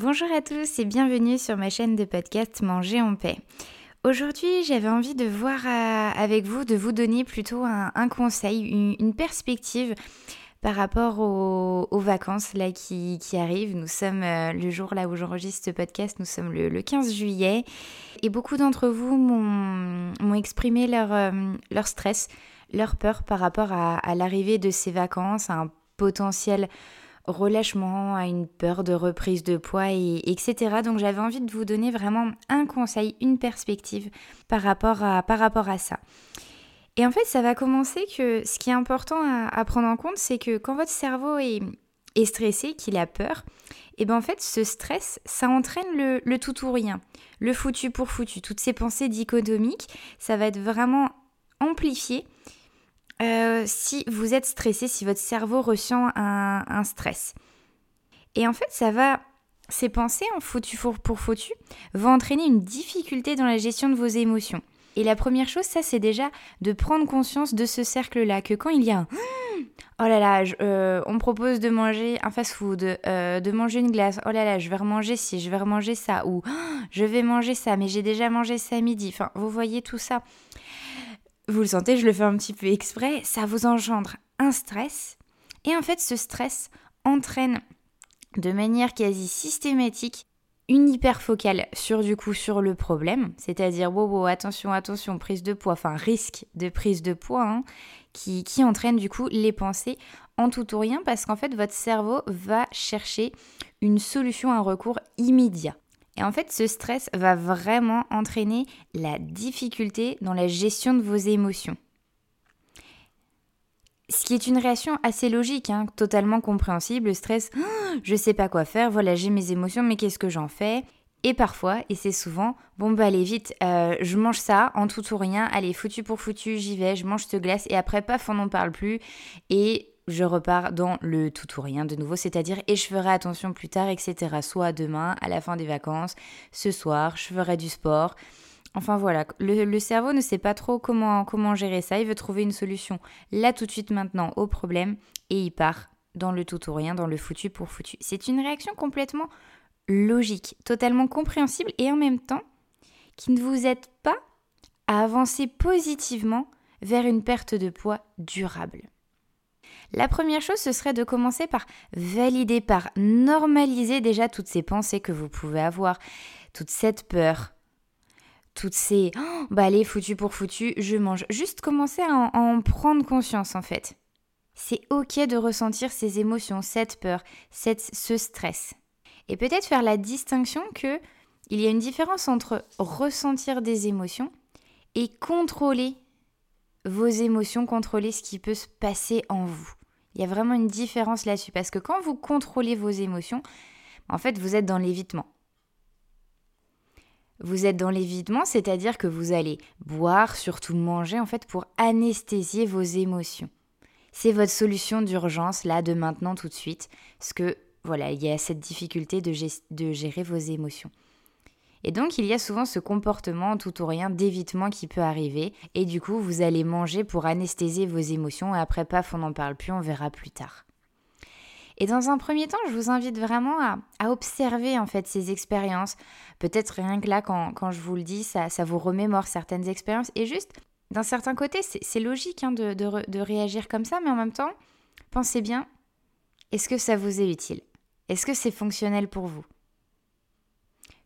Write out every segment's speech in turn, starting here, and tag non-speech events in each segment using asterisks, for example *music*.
Bonjour à tous et bienvenue sur ma chaîne de podcast Manger en paix. Aujourd'hui, j'avais envie de voir euh, avec vous, de vous donner plutôt un, conseil, une, perspective par rapport aux, vacances là qui, arrivent. Nous sommes euh, le jour là où j'enregistre ce podcast, nous sommes le, 15 juillet et beaucoup d'entre vous m'ont exprimé leur, euh, leur stress, leur peur par rapport à, à l'arrivée de ces vacances, à un potentiel relâchement, à une peur de reprise de poids, et, etc. Donc j'avais envie de vous donner vraiment un conseil, une perspective par rapport à, par rapport à ça. Et en fait, ça va commencer que ce qui est important à, prendre en compte, c'est que quand votre cerveau est, stressé, qu'il a peur, et bien en fait, ce stress, ça entraîne le, le tout ou rien, le foutu pour foutu. Toutes ces pensées dichotomiques, ça va être vraiment amplifié euh, si vous êtes stressé, si votre cerveau ressent un, stress. Et en fait, ça va, ces pensées en foutu pour foutu vont entraîner une difficulté dans la gestion de vos émotions. Et la première chose, ça, c'est déjà de prendre conscience de ce cercle-là, que quand il y a un oh là là, euh, on propose de manger un fast-food, euh, de manger une glace, oh là là, je vais remanger ci, je vais remanger ça, ou je vais manger ça, mais j'ai déjà mangé ça à midi. Enfin, vous voyez tout ça vous le sentez, je le fais un petit peu exprès, ça vous engendre un stress. Et en fait, ce stress entraîne de manière quasi systématique une hyperfocale sur du coup sur le problème, c'est-à-dire wow, wow, attention, attention, prise de poids, enfin risque de prise de poids, hein, qui, qui entraîne du coup les pensées en tout ou rien parce qu'en fait votre cerveau va chercher une solution, un recours immédiat. Et en fait, ce stress va vraiment entraîner la difficulté dans la gestion de vos émotions. Ce qui est une réaction assez logique, hein, totalement compréhensible. Le stress, je je sais pas quoi faire, voilà, j'ai mes émotions, mais qu'est-ce que j'en fais? Et parfois, et c'est souvent, bon bah allez vite, euh, je mange ça en tout ou rien, allez, foutu pour foutu, j'y vais, je mange cette glace, et après, paf, on n'en parle plus. Et je repars dans le tout ou rien de nouveau, c'est-à-dire et je ferai attention plus tard, etc. Soit demain, à la fin des vacances, ce soir, je ferai du sport. Enfin voilà, le, cerveau ne sait pas trop comment, comment gérer ça, il veut trouver une solution là tout de suite maintenant au problème et il part dans le tout ou rien, dans le foutu pour foutu. C'est une réaction complètement logique, totalement compréhensible et en même temps qui ne vous aide pas à avancer positivement vers une perte de poids durable. La première chose, ce serait de commencer par valider, par normaliser déjà toutes ces pensées que vous pouvez avoir, toute cette peur, toutes ces oh, bah allez, foutu pour foutu, je mange. Juste commencer à en, prendre conscience en fait. C'est ok de ressentir ces émotions, cette peur, cette, ce stress. Et peut-être faire la distinction que il y a une différence entre ressentir des émotions et contrôler vos émotions, contrôler ce qui peut se passer en vous. Il y a vraiment une différence là-dessus parce que quand vous contrôlez vos émotions, en fait, vous êtes dans l'évitement. Vous êtes dans l'évitement, c'est-à-dire que vous allez boire, surtout manger, en fait, pour anesthésier vos émotions. C'est votre solution d'urgence, là, de maintenant, tout de suite, parce que, voilà, il y a cette difficulté de, de gérer vos émotions. Et donc il y a souvent ce comportement tout ou rien d'évitement qui peut arriver et du coup vous allez manger pour anesthésier vos émotions et après paf on n'en parle plus, on verra plus tard. Et dans un premier temps, je vous invite vraiment à, observer en fait ces expériences. Peut-être rien que là, quand, je vous le dis, ça, vous remémore certaines expériences. Et juste, d'un certain côté, c'est logique hein, de réagir comme ça, mais en même temps, pensez bien, est-ce que ça vous est utile? Est-ce que c'est fonctionnel pour vous?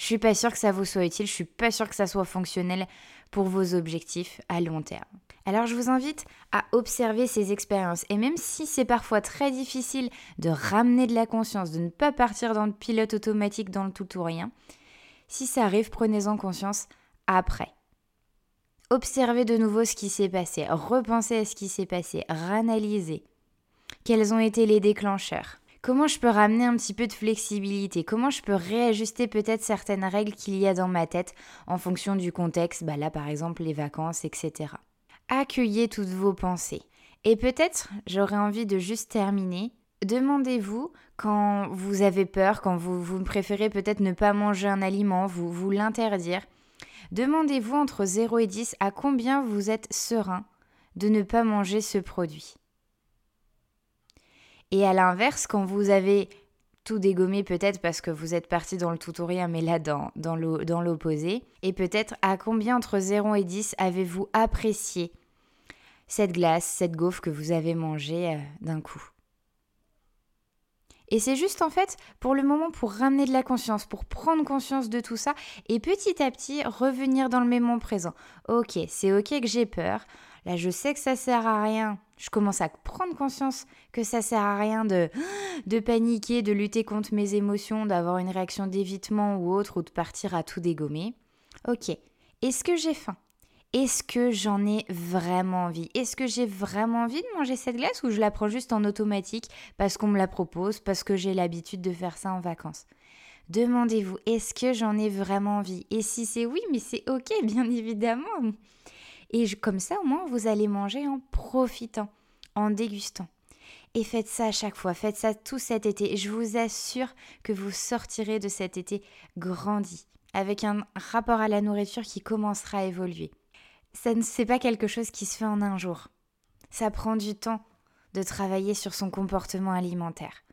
Je suis pas sûre que ça vous soit utile, je suis pas sûre que ça soit fonctionnel pour vos objectifs à long terme. Alors je vous invite à observer ces expériences et même si c'est parfois très difficile de ramener de la conscience, de ne pas partir dans le pilote automatique dans le tout ou rien, si ça arrive, prenez-en conscience après. Observez de nouveau ce qui s'est passé, repensez à ce qui s'est passé, ranalysez. Quels ont été les déclencheurs Comment je peux ramener un petit peu de flexibilité? Comment je peux réajuster peut-être certaines règles qu'il y a dans ma tête en fonction du contexte, bah là par exemple les vacances, etc. Accueillez toutes vos pensées. Et peut-être j'aurais envie de juste terminer. Demandez-vous quand vous avez peur, quand vous, préférez peut-être ne pas manger un aliment, vous, vous l'interdire. Demandez-vous entre 0 et 10 à combien vous êtes serein de ne pas manger ce produit. Et à l'inverse, quand vous avez tout dégommé peut-être parce que vous êtes parti dans le tout ou rien, mais là dans, l'opposé, et peut-être à combien entre 0 et 10 avez-vous apprécié cette glace, cette gaufre que vous avez mangée euh, d'un coup? Et c'est juste en fait pour le moment pour ramener de la conscience, pour prendre conscience de tout ça et petit à petit revenir dans le moment présent. Ok, c'est ok que j'ai peur. Là, je sais que ça sert à rien. Je commence à prendre conscience que ça sert à rien de, *gasps* de paniquer, de lutter contre mes émotions, d'avoir une réaction d'évitement ou autre, ou de partir à tout dégommer. Ok, est-ce que j'ai faim? Est-ce que j'en ai vraiment envie? Est-ce que j'ai vraiment envie de manger cette glace ou je la prends juste en automatique parce qu'on me la propose, parce que j'ai l'habitude de faire ça en vacances? Demandez-vous, est-ce que j'en ai vraiment envie? Et si c'est oui, mais c'est ok, bien évidemment. Et comme ça, au moins, vous allez manger en profitant, en dégustant. Et faites ça à chaque fois, faites ça tout cet été. Je vous assure que vous sortirez de cet été grandi, avec un rapport à la nourriture qui commencera à évoluer. Ça ne c'est pas quelque chose qui se fait en un jour. Ça prend du temps de travailler sur son comportement alimentaire.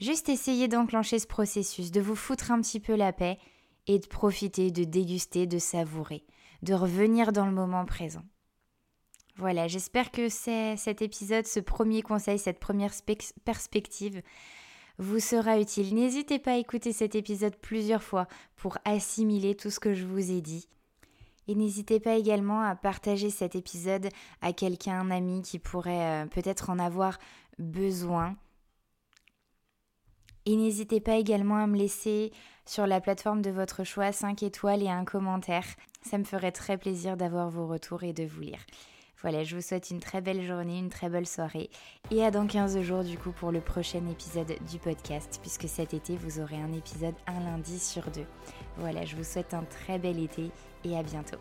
Juste essayez d'enclencher ce processus, de vous foutre un petit peu la paix et de profiter, de déguster, de savourer de revenir dans le moment présent. Voilà, j'espère que cet épisode, ce premier conseil, cette première perspective vous sera utile. N'hésitez pas à écouter cet épisode plusieurs fois pour assimiler tout ce que je vous ai dit. Et n'hésitez pas également à partager cet épisode à quelqu'un, un ami qui pourrait euh, peut-être en avoir besoin. Et n'hésitez pas également à me laisser sur la plateforme de votre choix 5 étoiles et un commentaire. Ça me ferait très plaisir d'avoir vos retours et de vous lire. Voilà, je vous souhaite une très belle journée, une très belle soirée et à dans 15 jours du coup pour le prochain épisode du podcast puisque cet été vous aurez un épisode un lundi sur deux. Voilà, je vous souhaite un très bel été et à bientôt.